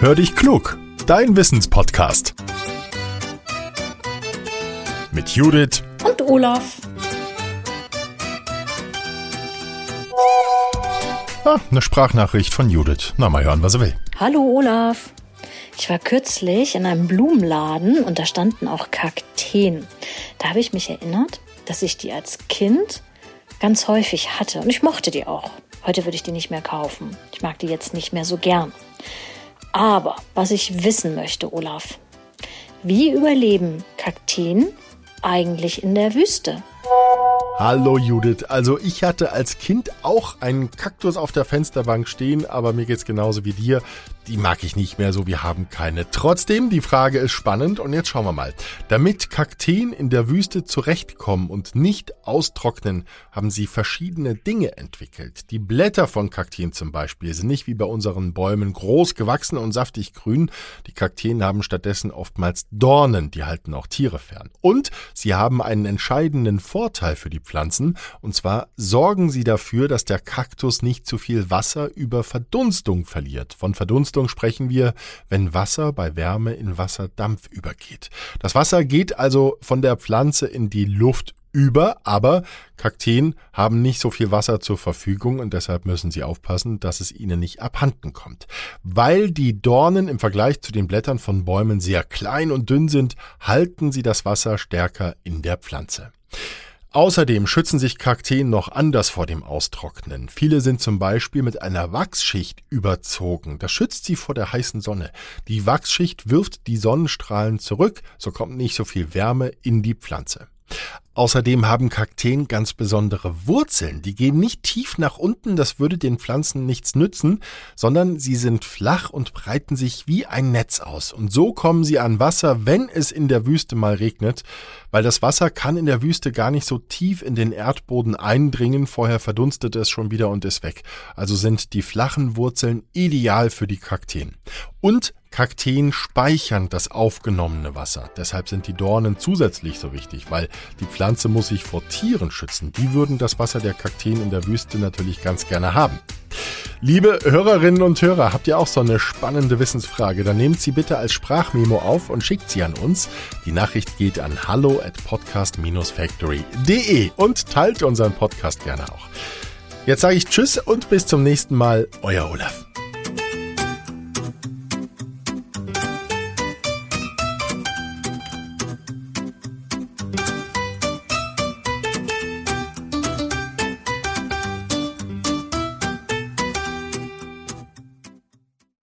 Hör dich klug, dein Wissenspodcast. Mit Judith und Olaf. Ah, eine Sprachnachricht von Judith. Na, mal hören, was er will. Hallo Olaf. Ich war kürzlich in einem Blumenladen und da standen auch Kakteen. Da habe ich mich erinnert, dass ich die als Kind ganz häufig hatte und ich mochte die auch. Heute würde ich die nicht mehr kaufen. Ich mag die jetzt nicht mehr so gern. Aber was ich wissen möchte, Olaf, wie überleben Kakteen eigentlich in der Wüste? Hallo Judith, also ich hatte als Kind auch einen Kaktus auf der Fensterbank stehen, aber mir geht's genauso wie dir. Die mag ich nicht mehr so, wir haben keine. Trotzdem, die Frage ist spannend und jetzt schauen wir mal. Damit Kakteen in der Wüste zurechtkommen und nicht austrocknen, haben sie verschiedene Dinge entwickelt. Die Blätter von Kakteen zum Beispiel sind nicht wie bei unseren Bäumen groß gewachsen und saftig grün. Die Kakteen haben stattdessen oftmals Dornen, die halten auch Tiere fern. Und sie haben einen entscheidenden Vorteil für die Pflanzen, und zwar sorgen sie dafür, dass der Kaktus nicht zu viel Wasser über Verdunstung verliert. Von Verdunstung sprechen wir, wenn Wasser bei Wärme in Wasserdampf übergeht. Das Wasser geht also von der Pflanze in die Luft über, aber Kakteen haben nicht so viel Wasser zur Verfügung und deshalb müssen sie aufpassen, dass es ihnen nicht abhanden kommt. Weil die Dornen im Vergleich zu den Blättern von Bäumen sehr klein und dünn sind, halten sie das Wasser stärker in der Pflanze. Außerdem schützen sich Kakteen noch anders vor dem Austrocknen. Viele sind zum Beispiel mit einer Wachsschicht überzogen. Das schützt sie vor der heißen Sonne. Die Wachsschicht wirft die Sonnenstrahlen zurück, so kommt nicht so viel Wärme in die Pflanze. Außerdem haben Kakteen ganz besondere Wurzeln. Die gehen nicht tief nach unten, das würde den Pflanzen nichts nützen, sondern sie sind flach und breiten sich wie ein Netz aus. Und so kommen sie an Wasser, wenn es in der Wüste mal regnet, weil das Wasser kann in der Wüste gar nicht so tief in den Erdboden eindringen, vorher verdunstet es schon wieder und ist weg. Also sind die flachen Wurzeln ideal für die Kakteen. Und Kakteen speichern das aufgenommene Wasser. Deshalb sind die Dornen zusätzlich so wichtig, weil die Pflanze muss sich vor Tieren schützen. Die würden das Wasser der Kakteen in der Wüste natürlich ganz gerne haben. Liebe Hörerinnen und Hörer, habt ihr auch so eine spannende Wissensfrage? Dann nehmt sie bitte als Sprachmemo auf und schickt sie an uns. Die Nachricht geht an hallo at podcast-factory.de und teilt unseren Podcast gerne auch. Jetzt sage ich Tschüss und bis zum nächsten Mal, euer Olaf.